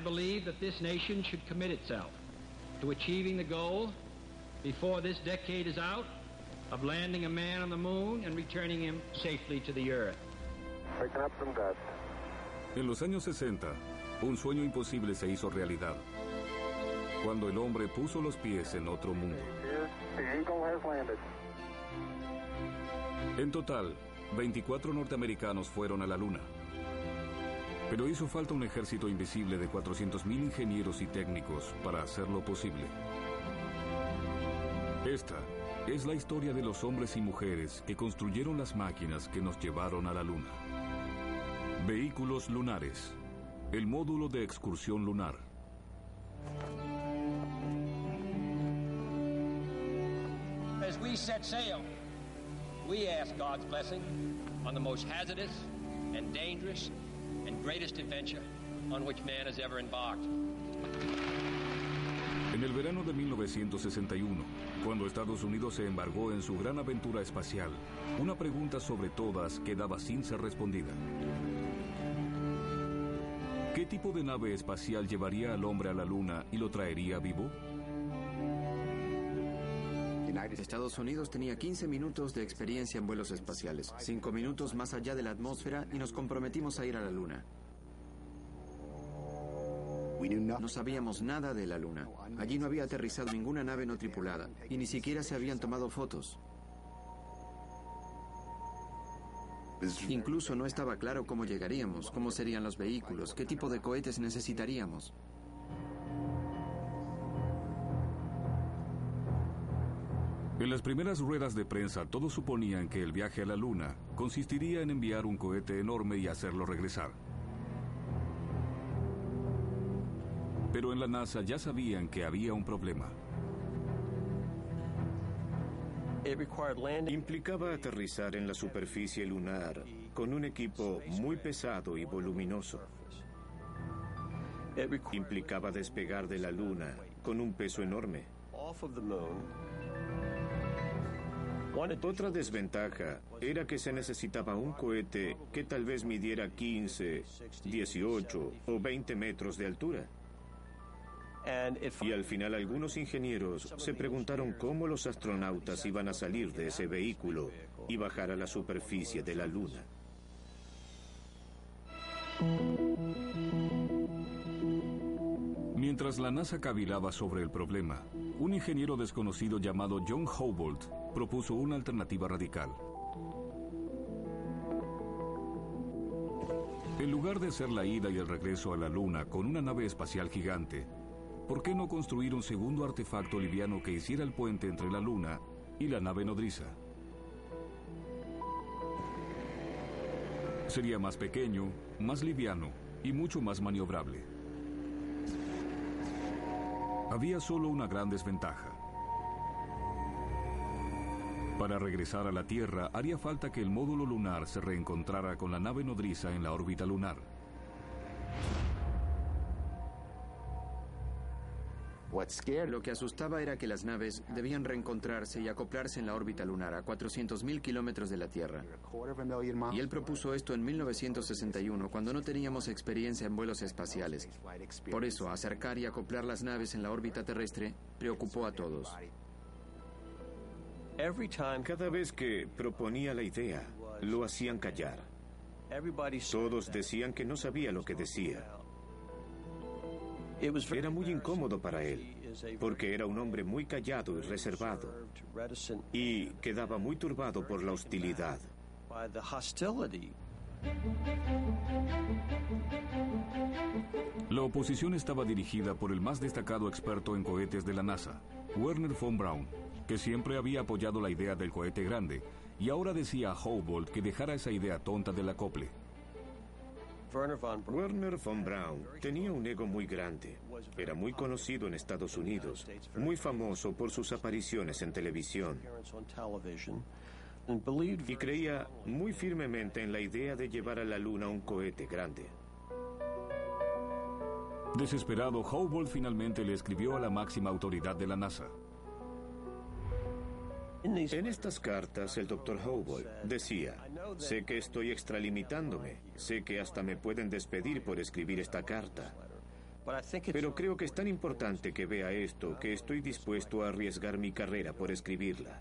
I believe that this nation should commit itself to achieving the goal before this decade is out of landing a man on the moon and returning him safely to the earth. Picking up some dust. En los años 60, un sueño imposible se hizo realidad. Cuando el hombre puso los pies en otro mundo. En total, 24 norteamericanos fueron a la Luna. Pero hizo falta un ejército invisible de 400.000 ingenieros y técnicos para hacerlo posible. Esta es la historia de los hombres y mujeres que construyeron las máquinas que nos llevaron a la Luna. Vehículos lunares. El módulo de excursión lunar. As we set sail, we ask God's blessing on the most hazardous and dangerous and greatest adventure on which man has ever embarked. En el verano de 1961, cuando Estados Unidos se embarcó en su gran aventura espacial, una pregunta sobre todas quedaba sin ser respondida. ¿Qué tipo de nave espacial llevaría al hombre a la Luna y lo traería vivo? Estados Unidos tenía 15 minutos de experiencia en vuelos espaciales, 5 minutos más allá de la atmósfera y nos comprometimos a ir a la Luna. No sabíamos nada de la Luna. Allí no había aterrizado ninguna nave no tripulada y ni siquiera se habían tomado fotos. Incluso no estaba claro cómo llegaríamos, cómo serían los vehículos, qué tipo de cohetes necesitaríamos. En las primeras ruedas de prensa todos suponían que el viaje a la Luna consistiría en enviar un cohete enorme y hacerlo regresar. Pero en la NASA ya sabían que había un problema. Implicaba aterrizar en la superficie lunar con un equipo muy pesado y voluminoso. Implicaba despegar de la Luna con un peso enorme. Otra desventaja era que se necesitaba un cohete que tal vez midiera 15, 18 o 20 metros de altura. Y al final algunos ingenieros se preguntaron cómo los astronautas iban a salir de ese vehículo y bajar a la superficie de la Luna. Mientras la NASA cavilaba sobre el problema, un ingeniero desconocido llamado John Houbolt propuso una alternativa radical. En lugar de hacer la ida y el regreso a la Luna con una nave espacial gigante, ¿por qué no construir un segundo artefacto liviano que hiciera el puente entre la Luna y la nave nodriza? Sería más pequeño, más liviano y mucho más maniobrable. Había solo una gran desventaja. Para regresar a la Tierra haría falta que el módulo lunar se reencontrara con la nave nodriza en la órbita lunar. Lo que asustaba era que las naves debían reencontrarse y acoplarse en la órbita lunar a 400.000 kilómetros de la Tierra. Y él propuso esto en 1961, cuando no teníamos experiencia en vuelos espaciales. Por eso, acercar y acoplar las naves en la órbita terrestre preocupó a todos. Cada vez que proponía la idea, lo hacían callar. Todos decían que no sabía lo que decía. Era muy incómodo para él, porque era un hombre muy callado y reservado, y quedaba muy turbado por la hostilidad. La oposición estaba dirigida por el más destacado experto en cohetes de la NASA, Werner von Braun, que siempre había apoyado la idea del cohete grande y ahora decía a Houbolt que dejara esa idea tonta del acople. Werner von Braun tenía un ego muy grande. Era muy conocido en Estados Unidos, muy famoso por sus apariciones en televisión. Y creía muy firmemente en la idea de llevar a la Luna un cohete grande. Desesperado, Hubble finalmente le escribió a la máxima autoridad de la NASA. En estas cartas, el doctor Hubble decía, sé que estoy extralimitándome, sé que hasta me pueden despedir por escribir esta carta, pero creo que es tan importante que vea esto que estoy dispuesto a arriesgar mi carrera por escribirla.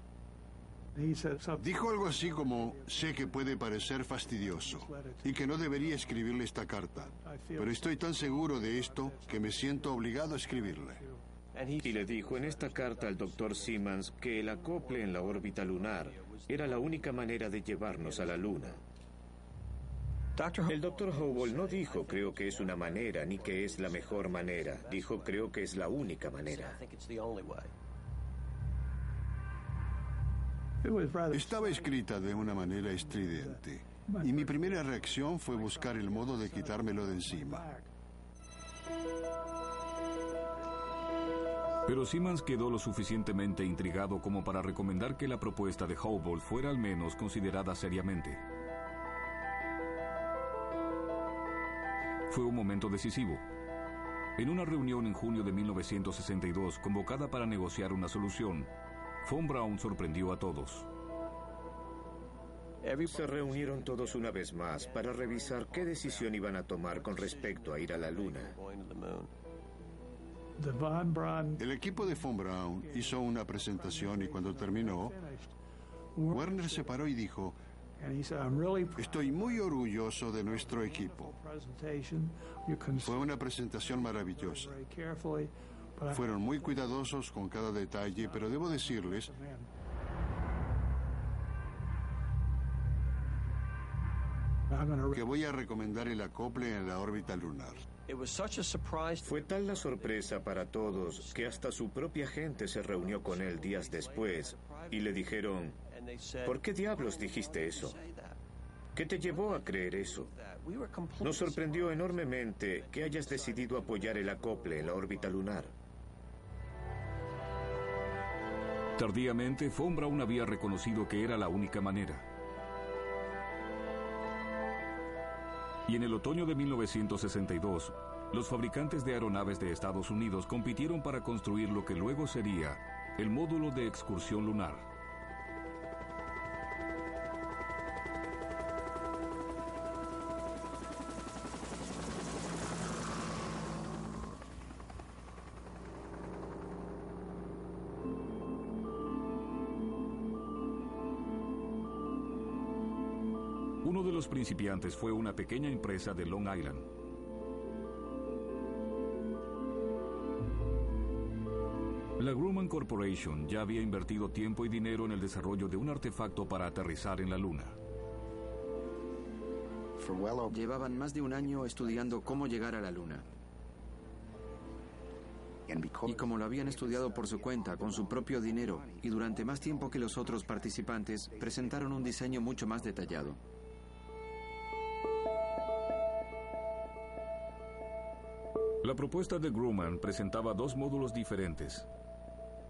Dijo algo así como, sé que puede parecer fastidioso y que no debería escribirle esta carta, pero estoy tan seguro de esto que me siento obligado a escribirle. Y le dijo en esta carta al doctor Simmons que el acople en la órbita lunar era la única manera de llevarnos a la Luna. El doctor Hubble no dijo creo que es una manera ni que es la mejor manera, dijo creo que es la única manera. Estaba escrita de una manera estridente y mi primera reacción fue buscar el modo de quitármelo de encima. Pero Simmons quedó lo suficientemente intrigado como para recomendar que la propuesta de Hubble fuera al menos considerada seriamente. Fue un momento decisivo. En una reunión en junio de 1962, convocada para negociar una solución, Von Braun sorprendió a todos. Se reunieron todos una vez más para revisar qué decisión iban a tomar con respecto a ir a la Luna. El equipo de Von Braun hizo una presentación y cuando terminó, Werner se paró y dijo, estoy muy orgulloso de nuestro equipo. Fue una presentación maravillosa. Fueron muy cuidadosos con cada detalle, pero debo decirles que voy a recomendar el acople en la órbita lunar. Fue tal la sorpresa para todos que hasta su propia gente se reunió con él días después y le dijeron, ¿por qué diablos dijiste eso? ¿Qué te llevó a creer eso? Nos sorprendió enormemente que hayas decidido apoyar el acople en la órbita lunar. Tardíamente, Von Braun había reconocido que era la única manera. Y en el otoño de 1962, los fabricantes de aeronaves de Estados Unidos compitieron para construir lo que luego sería el módulo de excursión lunar. Principiantes fue una pequeña empresa de Long Island. La Grumman Corporation ya había invertido tiempo y dinero en el desarrollo de un artefacto para aterrizar en la Luna. Llevaban más de un año estudiando cómo llegar a la Luna. Y como lo habían estudiado por su cuenta, con su propio dinero, y durante más tiempo que los otros participantes, presentaron un diseño mucho más detallado. La propuesta de Grumman presentaba dos módulos diferentes,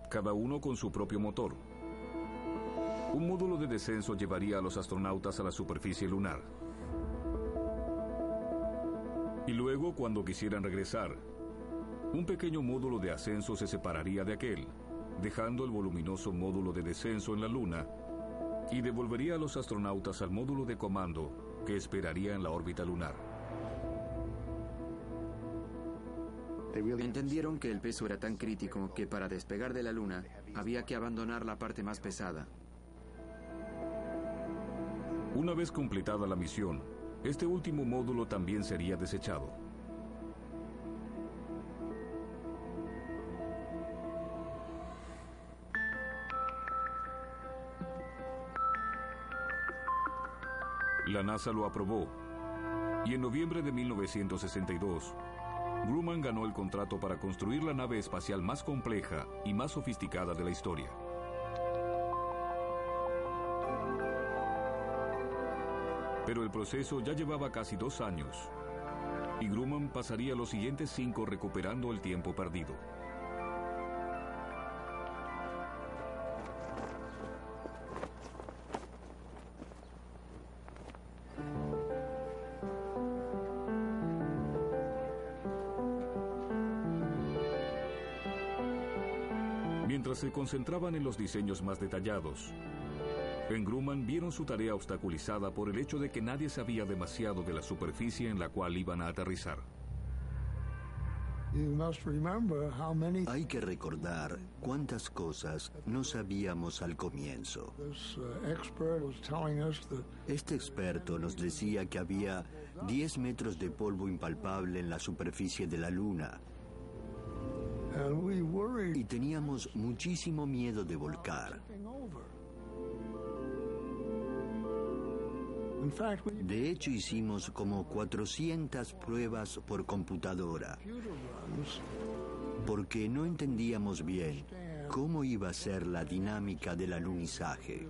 cada uno con su propio motor. Un módulo de descenso llevaría a los astronautas a la superficie lunar. Y luego, cuando quisieran regresar, un pequeño módulo de ascenso se separaría de aquel, dejando el voluminoso módulo de descenso en la Luna y devolvería a los astronautas al módulo de comando que esperaría en la órbita lunar. Entendieron que el peso era tan crítico que para despegar de la Luna había que abandonar la parte más pesada. Una vez completada la misión, este último módulo también sería desechado. La NASA lo aprobó y en noviembre de 1962, Grumman ganó el contrato para construir la nave espacial más compleja y más sofisticada de la historia. Pero el proceso ya llevaba casi dos años y Grumman pasaría los siguientes cinco recuperando el tiempo perdido. Se concentraban en los diseños más detallados, en Grumman vieron su tarea obstaculizada por el hecho de que nadie sabía demasiado de la superficie en la cual iban a aterrizar. Hay que recordar cuántas cosas no sabíamos al comienzo. Este experto nos decía que había 10 metros de polvo impalpable en la superficie de la Luna. Y teníamos muchísimo miedo de volcar. De hecho, hicimos como 400 pruebas por computadora, porque no entendíamos bien cómo iba a ser la dinámica del alunizaje.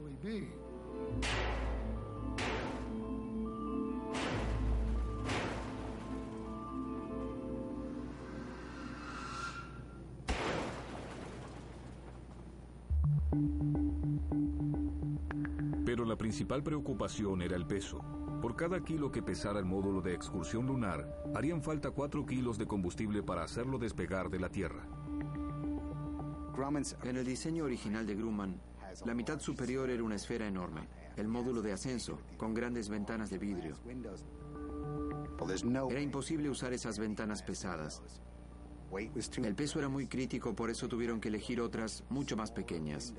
Principal preocupación era el peso. Por cada kilo que pesara el módulo de excursión lunar, harían falta 4 kilos de combustible para hacerlo despegar de la Tierra. En el diseño original de Grumman, la mitad superior era una esfera enorme, el módulo de ascenso, con grandes ventanas de vidrio. Era imposible usar esas ventanas pesadas. El peso era muy crítico, por eso tuvieron que elegir otras mucho más pequeñas.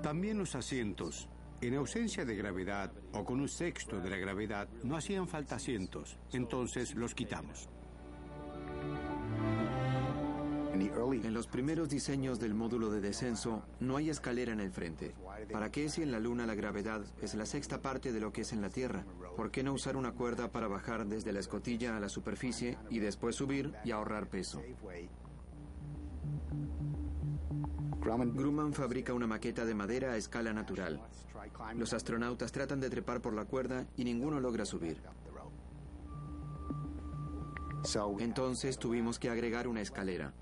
También los asientos. En ausencia de gravedad o con un sexto de la gravedad no hacían falta asientos, entonces los quitamos. En los primeros diseños del módulo de descenso no hay escalera en el frente. ¿Para qué si en la Luna la gravedad es la sexta parte de lo que es en la Tierra? ¿Por qué no usar una cuerda para bajar desde la escotilla a la superficie y después subir y ahorrar peso? Grumman fabrica una maqueta de madera a escala natural. Los astronautas tratan de trepar por la cuerda y ninguno logra subir. Entonces tuvimos que agregar una escalera.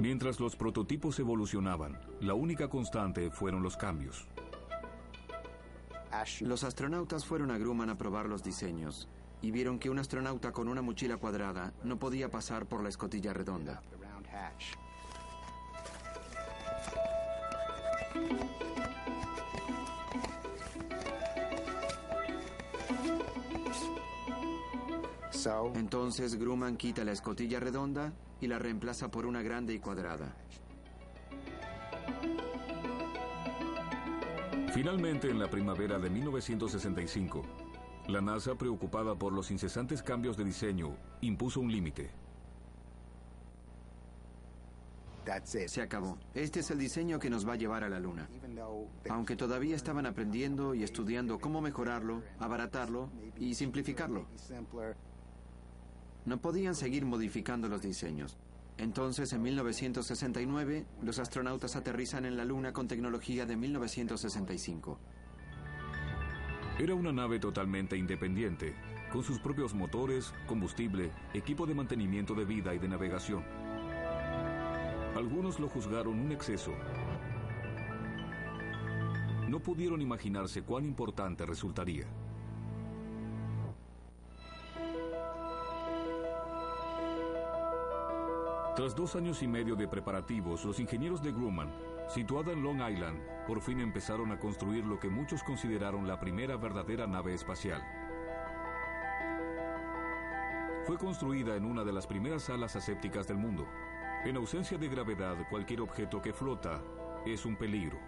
Mientras los prototipos evolucionaban, la única constante fueron los cambios. Los astronautas fueron a Grumman a probar los diseños y vieron que un astronauta con una mochila cuadrada no podía pasar por la escotilla redonda. Entonces Grumman quita la escotilla redonda y la reemplaza por una grande y cuadrada. Finalmente, en la primavera de 1965, la NASA, preocupada por los incesantes cambios de diseño, impuso un límite. Se acabó. Este es el diseño que nos va a llevar a la Luna. Aunque todavía estaban aprendiendo y estudiando cómo mejorarlo, abaratarlo y simplificarlo. No podían seguir modificando los diseños. Entonces, en 1969, los astronautas aterrizan en la Luna con tecnología de 1965. Era una nave totalmente independiente, con sus propios motores, combustible, equipo de mantenimiento de vida y de navegación. Algunos lo juzgaron un exceso. No pudieron imaginarse cuán importante resultaría. Tras dos años y medio de preparativos, los ingenieros de Grumman, situada en Long Island, por fin empezaron a construir lo que muchos consideraron la primera verdadera nave espacial. Fue construida en una de las primeras salas asépticas del mundo. En ausencia de gravedad, cualquier objeto que flota es un peligro.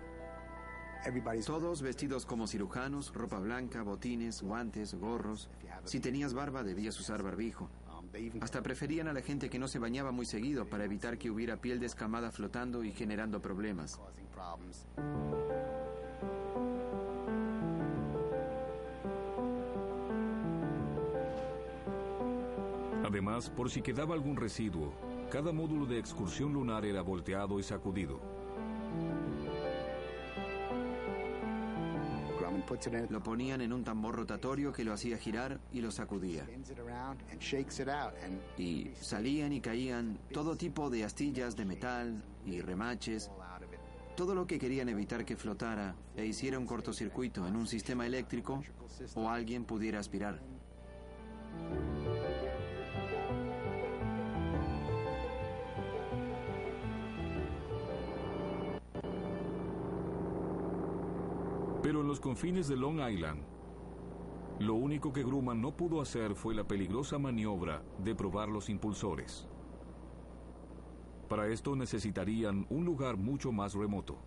Todos vestidos como cirujanos, ropa blanca, botines, guantes, gorros. Si tenías barba, debías usar barbijo. Hasta preferían a la gente que no se bañaba muy seguido para evitar que hubiera piel descamada flotando y generando problemas. Además, por si quedaba algún residuo, cada módulo de excursión lunar era volteado y sacudido. Lo ponían en un tambor rotatorio que lo hacía girar y lo sacudía. Y salían y caían todo tipo de astillas de metal y remaches, todo lo que querían evitar que flotara e hiciera un cortocircuito en un sistema eléctrico o alguien pudiera aspirar. Pero en los confines de Long Island, lo único que Grumman no pudo hacer fue la peligrosa maniobra de probar los impulsores. Para esto necesitarían un lugar mucho más remoto.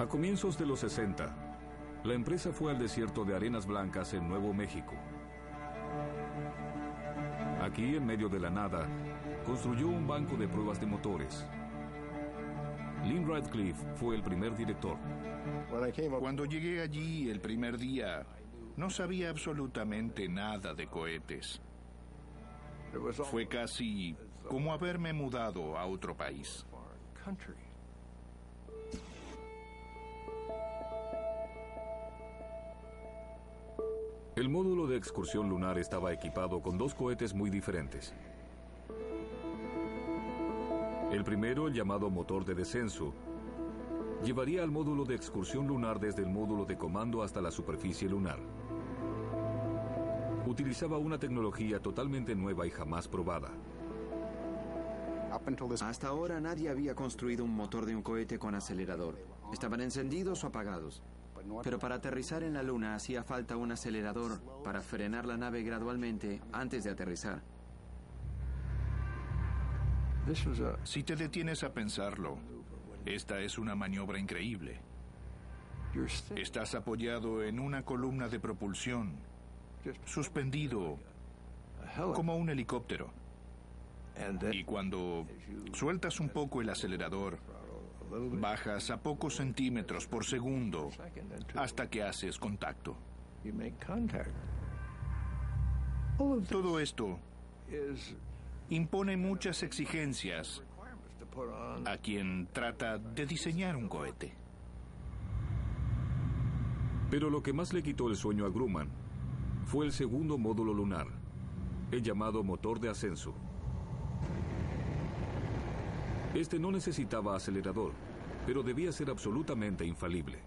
A comienzos de los 60, la empresa fue al desierto de Arenas Blancas en Nuevo México. Aquí, en medio de la nada, construyó un banco de pruebas de motores. Lynn Radcliffe fue el primer director. Cuando llegué allí el primer día, no sabía absolutamente nada de cohetes. Fue casi como haberme mudado a otro país. El módulo de excursión lunar estaba equipado con dos cohetes muy diferentes. El primero, el llamado motor de descenso, llevaría al módulo de excursión lunar desde el módulo de comando hasta la superficie lunar. Utilizaba una tecnología totalmente nueva y jamás probada. Hasta ahora nadie había construido un motor de un cohete con acelerador. Estaban encendidos o apagados. Pero para aterrizar en la Luna hacía falta un acelerador para frenar la nave gradualmente antes de aterrizar. Si te detienes a pensarlo, esta es una maniobra increíble. Estás apoyado en una columna de propulsión, suspendido como un helicóptero. Y cuando sueltas un poco el acelerador, bajas a pocos centímetros por segundo hasta que haces contacto. Todo esto impone muchas exigencias a quien trata de diseñar un cohete. Pero lo que más le quitó el sueño a Grumman fue el segundo módulo lunar, el llamado motor de ascenso. Este no necesitaba acelerador, pero debía ser absolutamente infalible.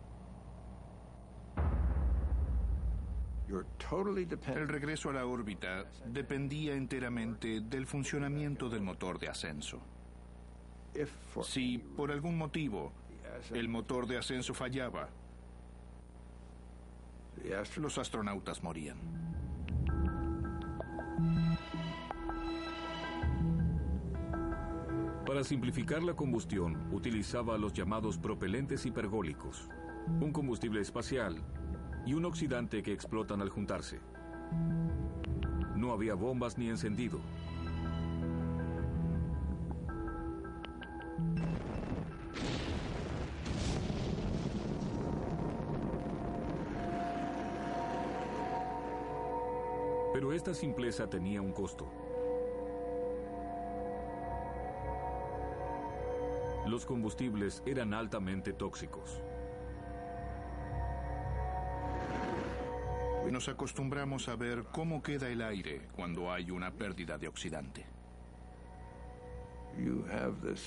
El regreso a la órbita dependía enteramente del funcionamiento del motor de ascenso. Si por algún motivo el motor de ascenso fallaba, los astronautas morían. Para simplificar la combustión, utilizaba los llamados propelentes hipergólicos, un combustible espacial y un oxidante que explotan al juntarse. No había bombas ni encendido. Pero esta simpleza tenía un costo. Los combustibles eran altamente tóxicos. Nos acostumbramos a ver cómo queda el aire cuando hay una pérdida de oxidante.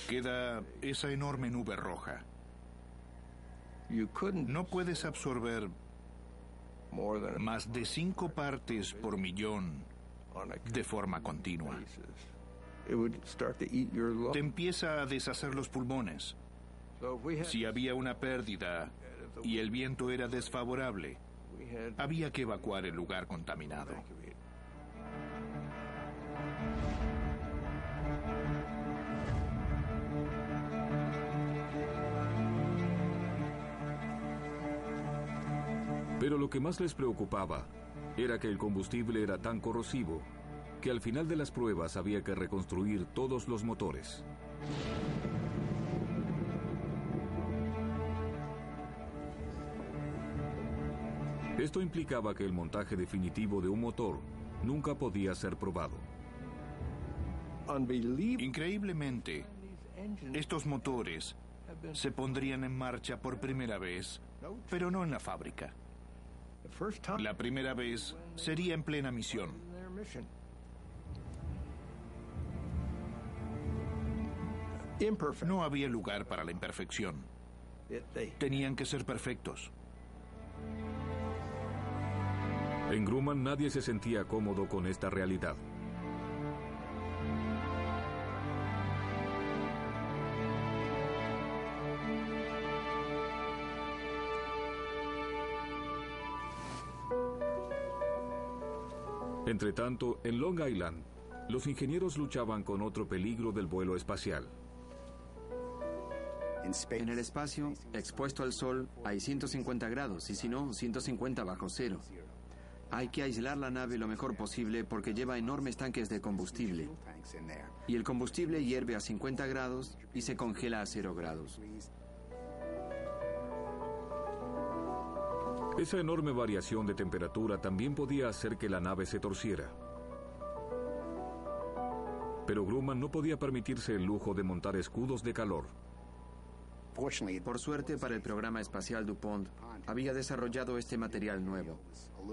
Queda esa enorme nube roja. No puedes absorber más de cinco partes por millón de forma continua. Te empieza a deshacer los pulmones. Si había una pérdida y el viento era desfavorable, había que evacuar el lugar contaminado. Pero lo que más les preocupaba era que el combustible era tan corrosivo que al final de las pruebas había que reconstruir todos los motores. Esto implicaba que el montaje definitivo de un motor nunca podía ser probado. Increíblemente, estos motores se pondrían en marcha por primera vez, pero no en la fábrica. La primera vez sería en plena misión. No había lugar para la imperfección. Tenían que ser perfectos. En Grumman nadie se sentía cómodo con esta realidad. Entre tanto, en Long Island, los ingenieros luchaban con otro peligro del vuelo espacial. En el espacio, expuesto al sol, hay 150 grados y si no, 150 bajo cero. Hay que aislar la nave lo mejor posible porque lleva enormes tanques de combustible. Y el combustible hierve a 50 grados y se congela a 0 grados. Esa enorme variación de temperatura también podía hacer que la nave se torciera. Pero Grumman no podía permitirse el lujo de montar escudos de calor. Por suerte para el programa espacial DuPont, había desarrollado este material nuevo,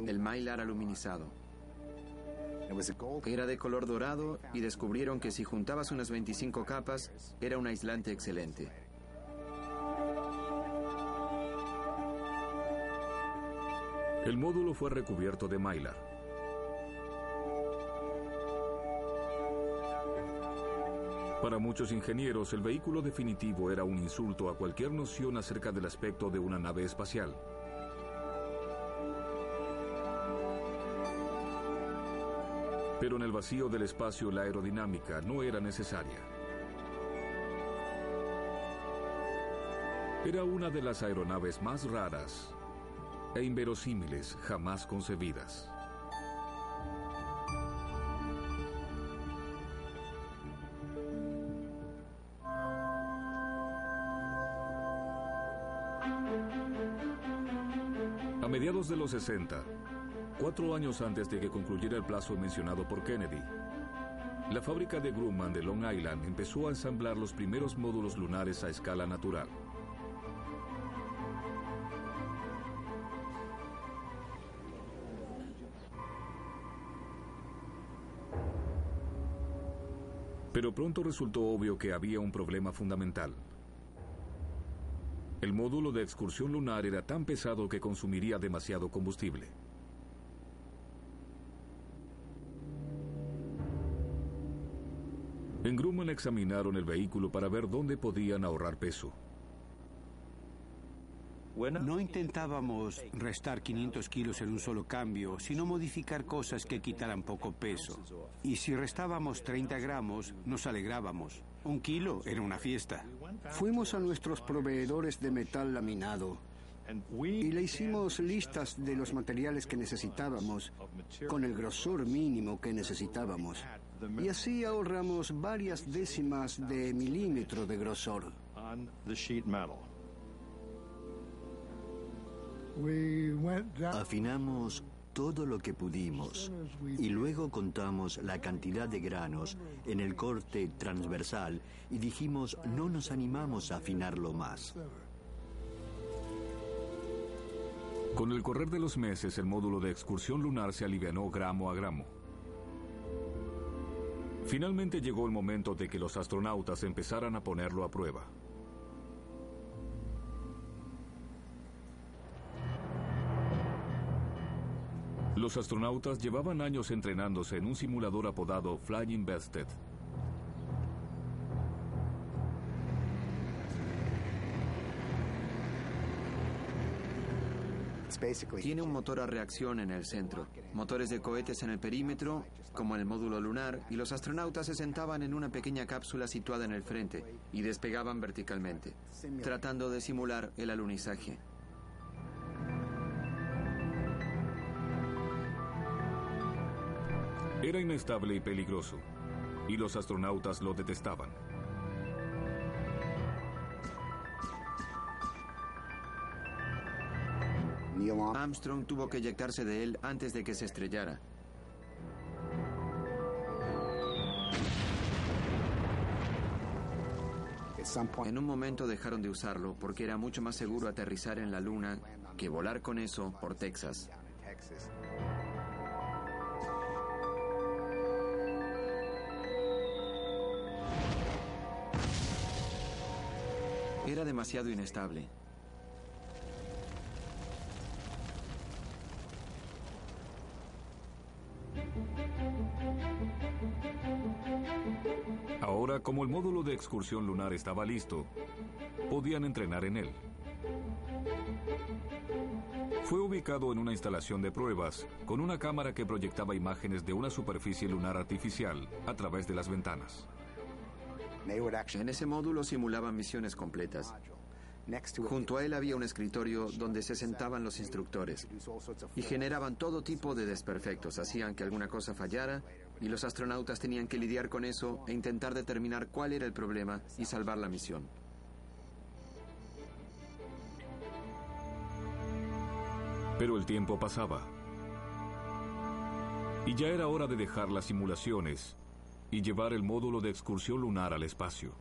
el mylar aluminizado. Era de color dorado y descubrieron que si juntabas unas 25 capas, era un aislante excelente. El módulo fue recubierto de mylar. Para muchos ingenieros, el vehículo definitivo era un insulto a cualquier noción acerca del aspecto de una nave espacial. Pero en el vacío del espacio la aerodinámica no era necesaria. Era una de las aeronaves más raras e inverosímiles jamás concebidas. 1960, cuatro años antes de que concluyera el plazo mencionado por Kennedy. La fábrica de Grumman de Long Island empezó a ensamblar los primeros módulos lunares a escala natural. Pero pronto resultó obvio que había un problema fundamental. El módulo de excursión lunar era tan pesado que consumiría demasiado combustible. En Grumman examinaron el vehículo para ver dónde podían ahorrar peso. No intentábamos restar 500 kilos en un solo cambio, sino modificar cosas que quitaran poco peso. Y si restábamos 30 gramos, nos alegrábamos. Un kilo era una fiesta. Fuimos a nuestros proveedores de metal laminado y le hicimos listas de los materiales que necesitábamos con el grosor mínimo que necesitábamos. Y así ahorramos varias décimas de milímetro de grosor. Afinamos todo lo que pudimos y luego contamos la cantidad de granos en el corte transversal y dijimos no nos animamos a afinarlo más. Con el correr de los meses, el módulo de excursión lunar se alivianó gramo a gramo. Finalmente llegó el momento de que los astronautas empezaran a ponerlo a prueba. Los astronautas llevaban años entrenándose en un simulador apodado Flying Bested. Tiene un motor a reacción en el centro, motores de cohetes en el perímetro, como en el módulo lunar, y los astronautas se sentaban en una pequeña cápsula situada en el frente y despegaban verticalmente, tratando de simular el alunizaje. Era inestable y peligroso, y los astronautas lo detestaban. Armstrong tuvo que eyectarse de él antes de que se estrellara. En un momento dejaron de usarlo porque era mucho más seguro aterrizar en la Luna que volar con eso por Texas. Era demasiado inestable. Ahora, como el módulo de excursión lunar estaba listo, podían entrenar en él. Fue ubicado en una instalación de pruebas con una cámara que proyectaba imágenes de una superficie lunar artificial a través de las ventanas. En ese módulo simulaban misiones completas. Junto a él había un escritorio donde se sentaban los instructores y generaban todo tipo de desperfectos. Hacían que alguna cosa fallara y los astronautas tenían que lidiar con eso e intentar determinar cuál era el problema y salvar la misión. Pero el tiempo pasaba. Y ya era hora de dejar las simulaciones y llevar el módulo de excursión lunar al espacio.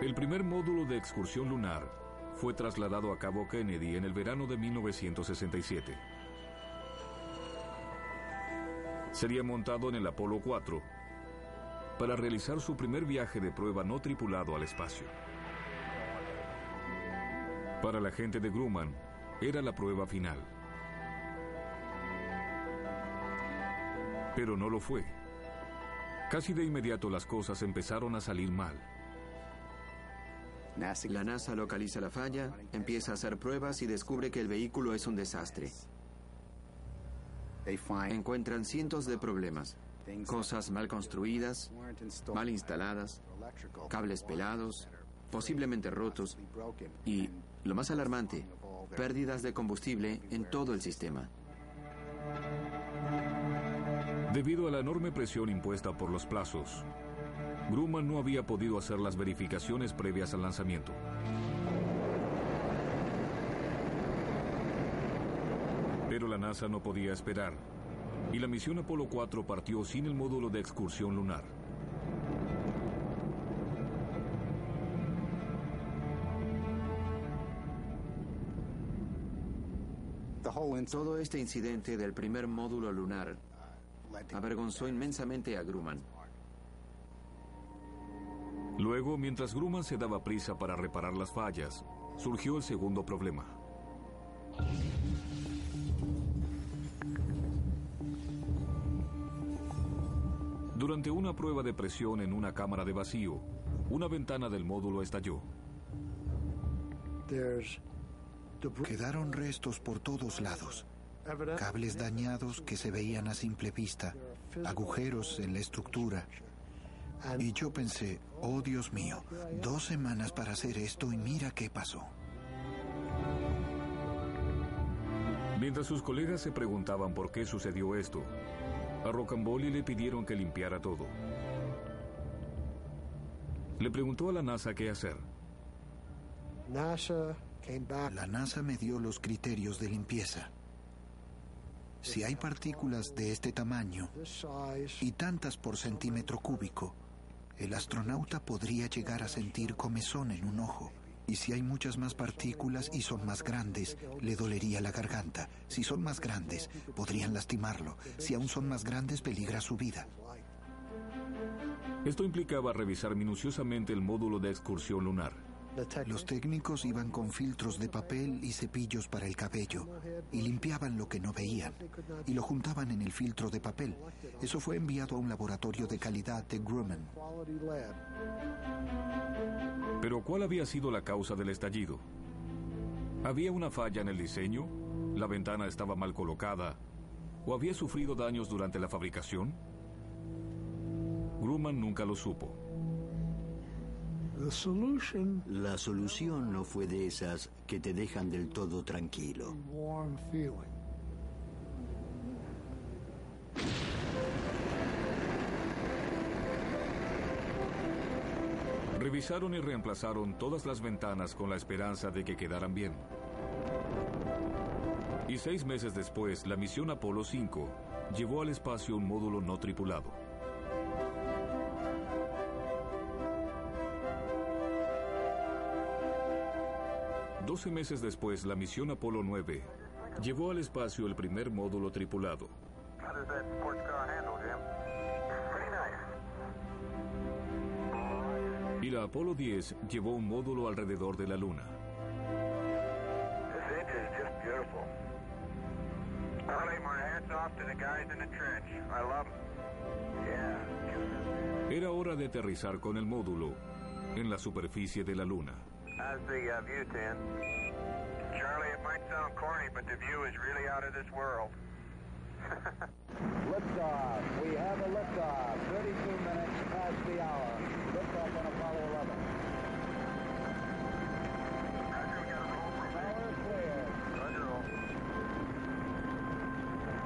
El primer módulo de excursión lunar fue trasladado a Cabo Kennedy en el verano de 1967. Sería montado en el Apolo 4 para realizar su primer viaje de prueba no tripulado al espacio. Para la gente de Grumman, era la prueba final. Pero no lo fue. Casi de inmediato las cosas empezaron a salir mal. La NASA localiza la falla, empieza a hacer pruebas y descubre que el vehículo es un desastre. Encuentran cientos de problemas, cosas mal construidas, mal instaladas, cables pelados, posiblemente rotos y, lo más alarmante, pérdidas de combustible en todo el sistema. Debido a la enorme presión impuesta por los plazos, Grumman no había podido hacer las verificaciones previas al lanzamiento. Pero la NASA no podía esperar, y la misión Apolo 4 partió sin el módulo de excursión lunar. Todo este incidente del primer módulo lunar avergonzó inmensamente a Grumman. Luego, mientras Grumman se daba prisa para reparar las fallas, surgió el segundo problema. Durante una prueba de presión en una cámara de vacío, una ventana del módulo estalló. Quedaron restos por todos lados. Cables dañados que se veían a simple vista, agujeros en la estructura, y yo pensé, oh Dios mío, dos semanas para hacer esto y mira qué pasó. Mientras sus colegas se preguntaban por qué sucedió esto, a Rocamboli le pidieron que limpiara todo. Le preguntó a la NASA qué hacer. La NASA me dio los criterios de limpieza. Si hay partículas de este tamaño y tantas por centímetro cúbico, el astronauta podría llegar a sentir comezón en un ojo. Y si hay muchas más partículas y son más grandes, le dolería la garganta. Si son más grandes, podrían lastimarlo. Si aún son más grandes, peligra su vida. Esto implicaba revisar minuciosamente el módulo de excursión lunar. Los técnicos iban con filtros de papel y cepillos para el cabello y limpiaban lo que no veían y lo juntaban en el filtro de papel. Eso fue enviado a un laboratorio de calidad de Grumman. Pero ¿cuál había sido la causa del estallido? ¿Había una falla en el diseño? ¿La ventana estaba mal colocada? ¿O había sufrido daños durante la fabricación? Grumman nunca lo supo. La solución no fue de esas que te dejan del todo tranquilo. Revisaron y reemplazaron todas las ventanas con la esperanza de que quedaran bien. Y seis meses después, la misión Apolo 5 llevó al espacio un módulo no tripulado. Doce meses después, la misión Apolo 9 llevó al espacio el primer módulo tripulado. Y la Apolo 10 llevó un módulo alrededor de la Luna. Era hora de aterrizar con el módulo en la superficie de la Luna. Charlie, it might sound corny, but the view is really out of this world. liftoff. We have a liftoff. 32 minutes past the hour. Liftoff on Apollo 11.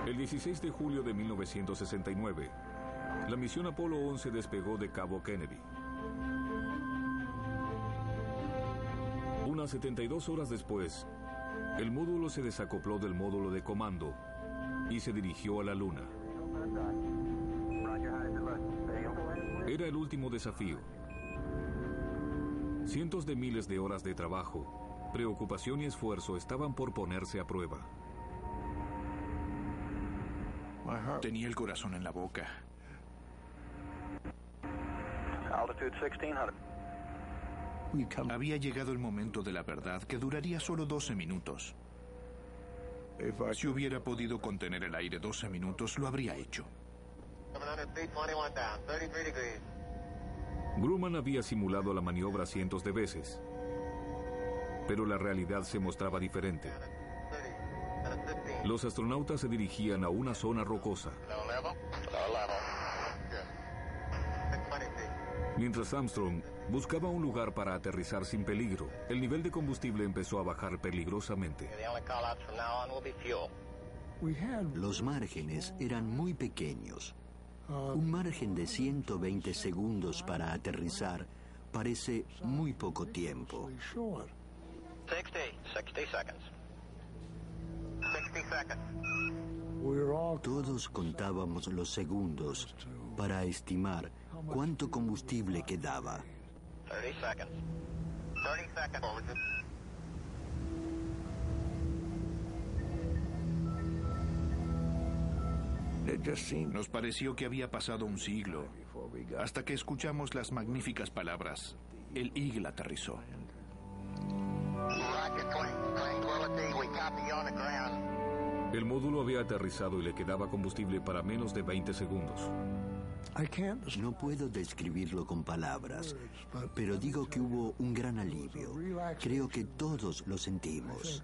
El 16 de julio de 1969, la misión Apolo 11 despegó de Cabo Kennedy. Unas 72 horas después, el módulo se desacopló del módulo de comando y se dirigió a la Luna. Era el último desafío. Cientos de miles de horas de trabajo, preocupación y esfuerzo estaban por ponerse a prueba. Tenía el corazón en la boca. Altitude 1600. Había llegado el momento de la verdad que duraría solo 12 minutos. Si hubiera podido contener el aire 12 minutos, lo habría hecho. Grumman había simulado la maniobra cientos de veces, pero la realidad se mostraba diferente. Los astronautas se dirigían a una zona rocosa. Mientras Armstrong buscaba un lugar para aterrizar sin peligro, el nivel de combustible empezó a bajar peligrosamente. Los márgenes eran muy pequeños. Un margen de 120 segundos para aterrizar parece muy poco tiempo. 60, 60 seconds. 60 seconds. Todos contábamos los segundos para estimar cuánto combustible quedaba. 30 seconds. 30 seconds. Nos pareció que había pasado un siglo, hasta que escuchamos las magníficas palabras. El Eagle aterrizó. El módulo había aterrizado y le quedaba combustible para menos de 20 segundos. No puedo describirlo con palabras, pero digo que hubo un gran alivio. Creo que todos lo sentimos.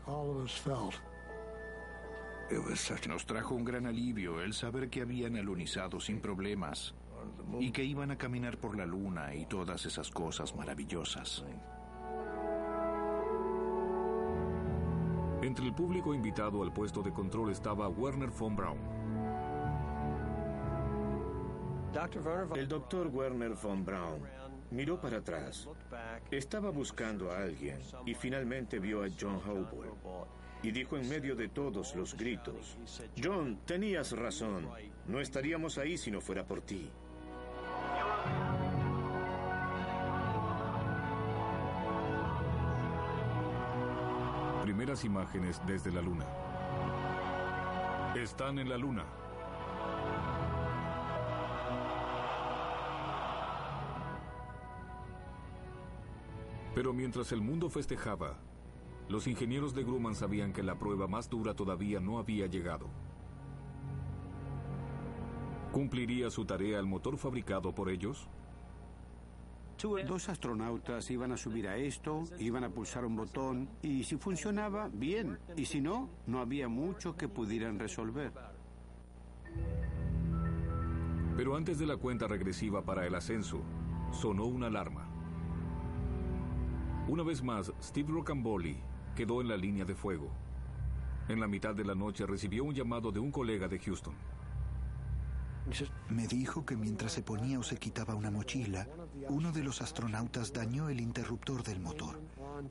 Nos trajo un gran alivio el saber que habían alunizado sin problemas y que iban a caminar por la luna y todas esas cosas maravillosas. Entre el público invitado al puesto de control estaba Werner von Braun. El doctor Werner von Braun miró para atrás. Estaba buscando a alguien y finalmente vio a John Howard y dijo en medio de todos los gritos, John, tenías razón, no estaríamos ahí si no fuera por ti. Primeras imágenes desde la Luna. Están en la Luna. Pero mientras el mundo festejaba, los ingenieros de Grumman sabían que la prueba más dura todavía no había llegado. ¿Cumpliría su tarea el motor fabricado por ellos? Dos astronautas iban a subir a esto, iban a pulsar un botón y si funcionaba, bien. Y si no, no había mucho que pudieran resolver. Pero antes de la cuenta regresiva para el ascenso, sonó una alarma. Una vez más, Steve Rocamboli quedó en la línea de fuego. En la mitad de la noche recibió un llamado de un colega de Houston. Me dijo que mientras se ponía o se quitaba una mochila, uno de los astronautas dañó el interruptor del motor.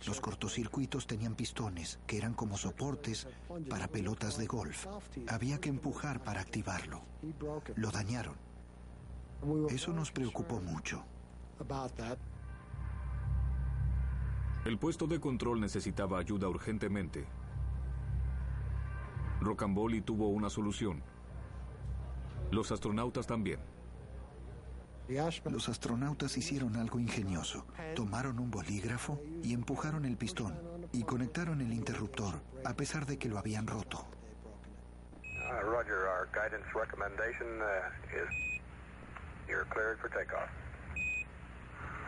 Los cortocircuitos tenían pistones, que eran como soportes para pelotas de golf. Había que empujar para activarlo. Lo dañaron. Eso nos preocupó mucho. El puesto de control necesitaba ayuda urgentemente. Rocamboli tuvo una solución. Los astronautas también. Los astronautas hicieron algo ingenioso. Tomaron un bolígrafo y empujaron el pistón y conectaron el interruptor, a pesar de que lo habían roto. Uh, Roger, our guidance recommendation uh, is you're cleared for takeoff.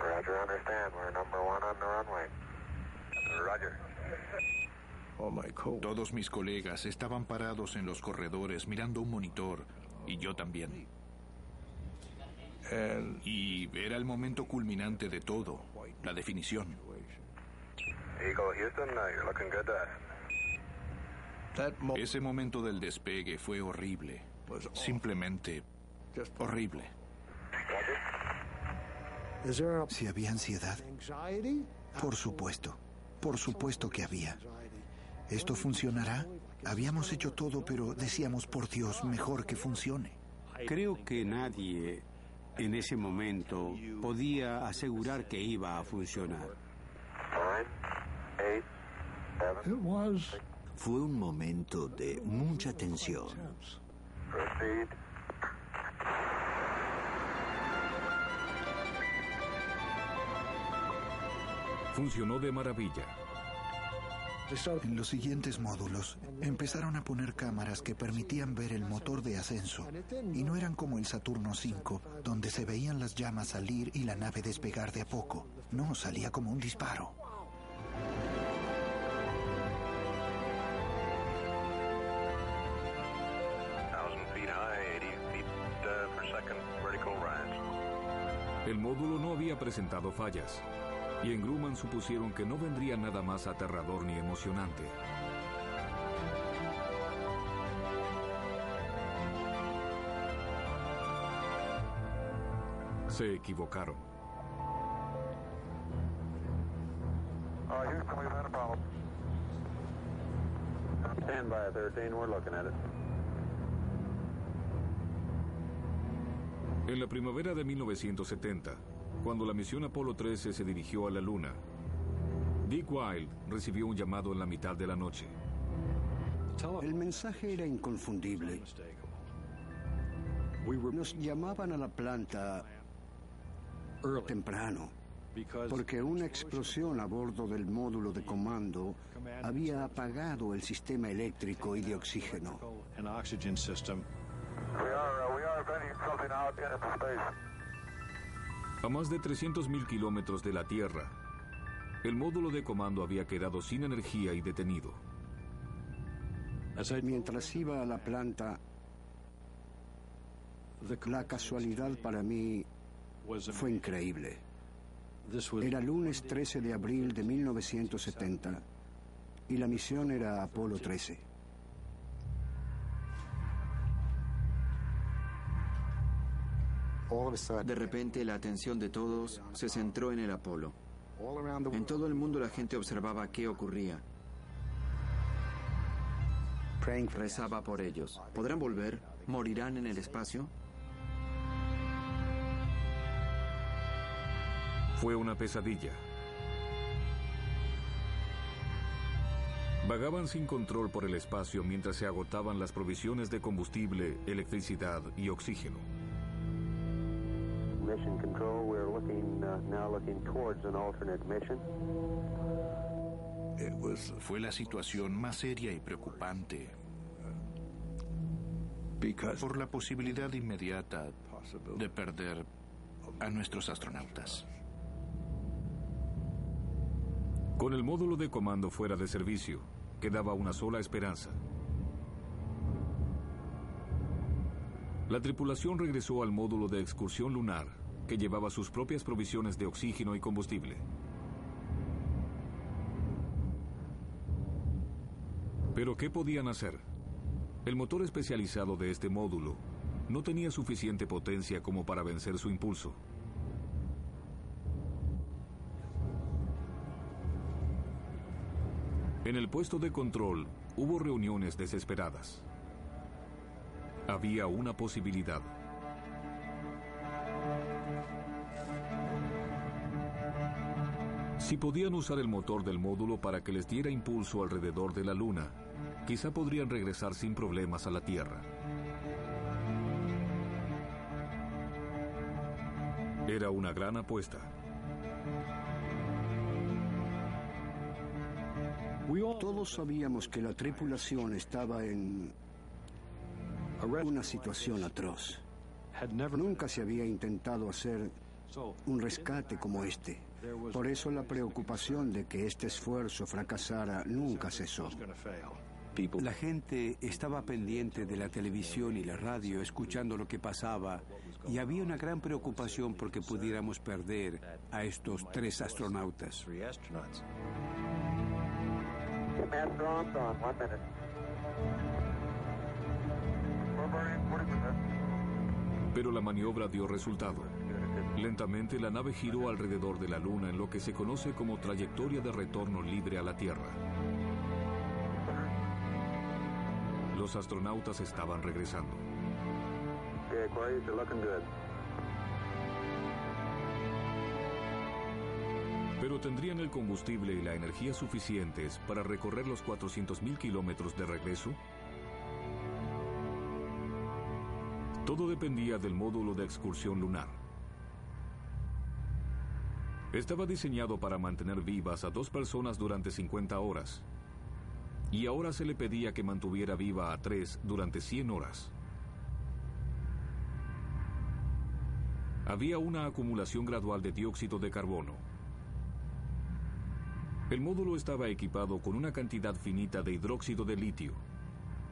Roger, understand. We're number one on the runway. Roger. Oh, Todos mis colegas estaban parados en los corredores mirando un monitor y yo también. Y era el momento culminante de todo, la definición. Ese momento del despegue fue horrible, simplemente horrible. Si había ansiedad, por supuesto, por supuesto que había. ¿Esto funcionará? Habíamos hecho todo, pero decíamos, por Dios, mejor que funcione. Creo que nadie en ese momento podía asegurar que iba a funcionar. Fue un momento de mucha tensión. Funcionó de maravilla. En los siguientes módulos empezaron a poner cámaras que permitían ver el motor de ascenso y no eran como el Saturno V, donde se veían las llamas salir y la nave despegar de a poco. No, salía como un disparo. El módulo no había presentado fallas y en Grumman supusieron que no vendría nada más aterrador ni emocionante. Se equivocaron. Stand by 13, we're looking at it. En la primavera de 1970, cuando la misión Apolo 13 se dirigió a la Luna, Dick Wilde recibió un llamado en la mitad de la noche. El mensaje era inconfundible. Nos llamaban a la planta temprano porque una explosión a bordo del módulo de comando había apagado el sistema eléctrico y de oxígeno. A más de 300.000 kilómetros de la Tierra, el módulo de comando había quedado sin energía y detenido. Mientras iba a la planta, la casualidad para mí fue increíble. Era lunes 13 de abril de 1970 y la misión era Apolo 13. De repente la atención de todos se centró en el Apolo. En todo el mundo la gente observaba qué ocurría. Rezaba por ellos. ¿Podrán volver? ¿Morirán en el espacio? Fue una pesadilla. Vagaban sin control por el espacio mientras se agotaban las provisiones de combustible, electricidad y oxígeno. Mission Control, we're looking, uh, now looking towards an alternate mission. Fue la situación más seria y preocupante por la posibilidad inmediata de perder a nuestros astronautas. Con el módulo de comando fuera de servicio, quedaba una sola esperanza. La tripulación regresó al módulo de excursión lunar, que llevaba sus propias provisiones de oxígeno y combustible. Pero ¿qué podían hacer? El motor especializado de este módulo no tenía suficiente potencia como para vencer su impulso. En el puesto de control hubo reuniones desesperadas. Había una posibilidad. Si podían usar el motor del módulo para que les diera impulso alrededor de la Luna, quizá podrían regresar sin problemas a la Tierra. Era una gran apuesta. Todos sabíamos que la tripulación estaba en una situación atroz. Nunca se había intentado hacer un rescate como este. Por eso la preocupación de que este esfuerzo fracasara nunca cesó. La gente estaba pendiente de la televisión y la radio escuchando lo que pasaba y había una gran preocupación porque pudiéramos perder a estos tres astronautas. Pero la maniobra dio resultado. Lentamente la nave giró alrededor de la Luna en lo que se conoce como trayectoria de retorno libre a la Tierra. Los astronautas estaban regresando. Pero tendrían el combustible y la energía suficientes para recorrer los 400.000 kilómetros de regreso? Todo dependía del módulo de excursión lunar. Estaba diseñado para mantener vivas a dos personas durante 50 horas. Y ahora se le pedía que mantuviera viva a tres durante 100 horas. Había una acumulación gradual de dióxido de carbono. El módulo estaba equipado con una cantidad finita de hidróxido de litio,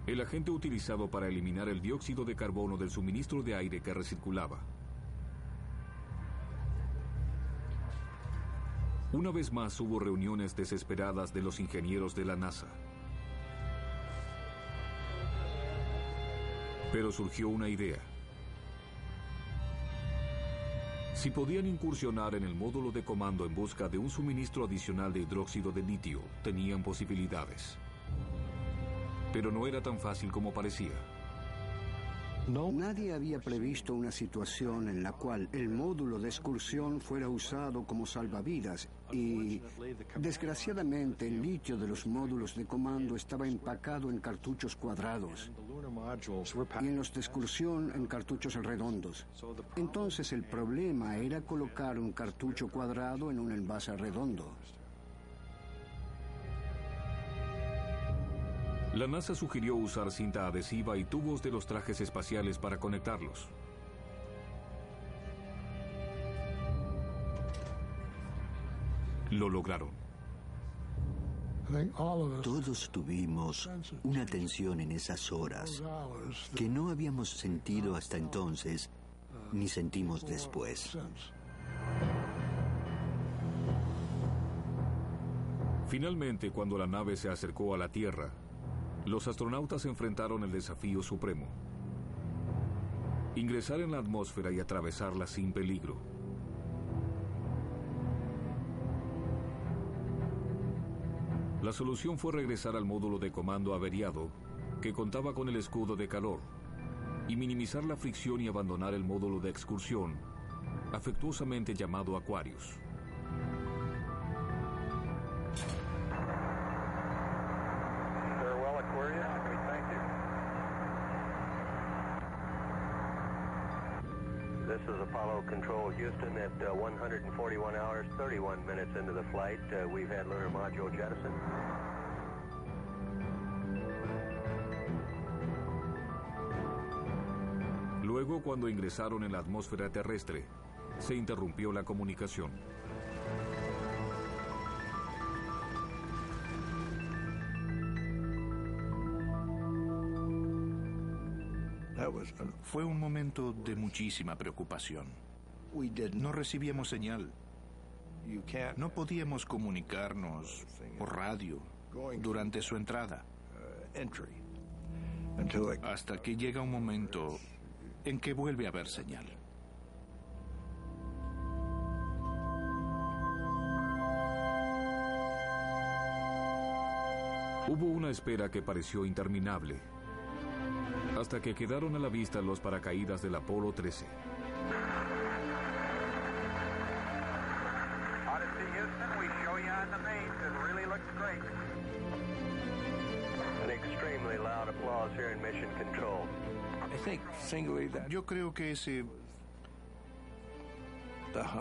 el agente utilizado para eliminar el dióxido de carbono del suministro de aire que recirculaba. Una vez más hubo reuniones desesperadas de los ingenieros de la NASA. Pero surgió una idea. Si podían incursionar en el módulo de comando en busca de un suministro adicional de hidróxido de litio, tenían posibilidades. Pero no era tan fácil como parecía. Nadie había previsto una situación en la cual el módulo de excursión fuera usado como salvavidas y, desgraciadamente, el litio de los módulos de comando estaba empacado en cartuchos cuadrados y en los de excursión en cartuchos redondos. Entonces el problema era colocar un cartucho cuadrado en un envase redondo. La NASA sugirió usar cinta adhesiva y tubos de los trajes espaciales para conectarlos. Lo lograron. Todos tuvimos una tensión en esas horas que no habíamos sentido hasta entonces ni sentimos después. Finalmente, cuando la nave se acercó a la Tierra, los astronautas enfrentaron el desafío supremo. Ingresar en la atmósfera y atravesarla sin peligro. La solución fue regresar al módulo de comando averiado, que contaba con el escudo de calor, y minimizar la fricción y abandonar el módulo de excursión, afectuosamente llamado Aquarius. Houston at uh, 141 hours, 31 minutes into the flight. Uh, we've had lunar module jettison. Luego, cuando ingresaron en la atmósfera terrestre, se interrumpió la comunicación. Fue un momento de muchísima preocupación. No recibíamos señal. No podíamos comunicarnos por radio durante su entrada. Hasta que llega un momento en que vuelve a haber señal. Hubo una espera que pareció interminable, hasta que quedaron a la vista los paracaídas del Apolo 13. Extremely loud applause here in Mission Control. Yo creo que ese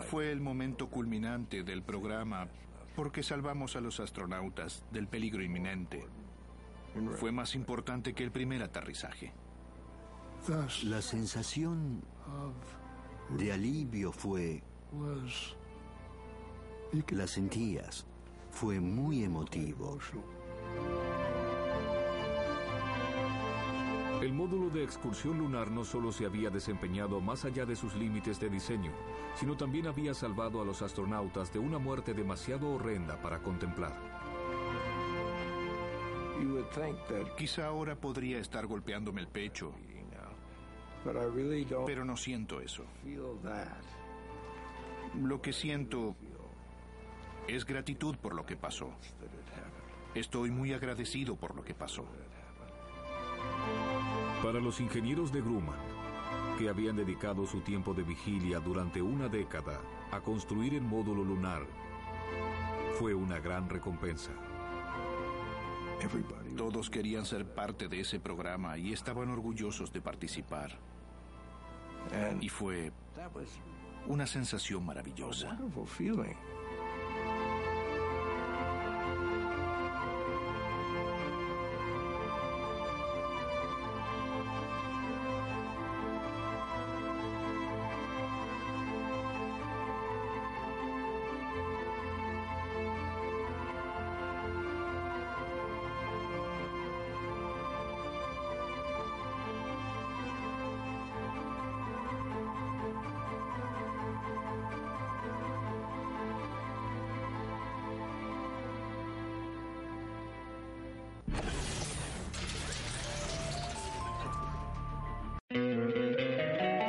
fue el momento culminante del programa porque salvamos a los astronautas del peligro inminente. Fue más importante que el primer aterrizaje. La sensación de alivio fue... La sentías. Fue muy emotivo. El módulo de excursión lunar no solo se había desempeñado más allá de sus límites de diseño, sino también había salvado a los astronautas de una muerte demasiado horrenda para contemplar. Quizá ahora podría estar golpeándome el pecho, pero no siento eso. Lo que siento es gratitud por lo que pasó. Estoy muy agradecido por lo que pasó. Para los ingenieros de Grumman, que habían dedicado su tiempo de vigilia durante una década a construir el módulo lunar, fue una gran recompensa. Todos querían ser parte de ese programa y estaban orgullosos de participar. Y fue una sensación maravillosa.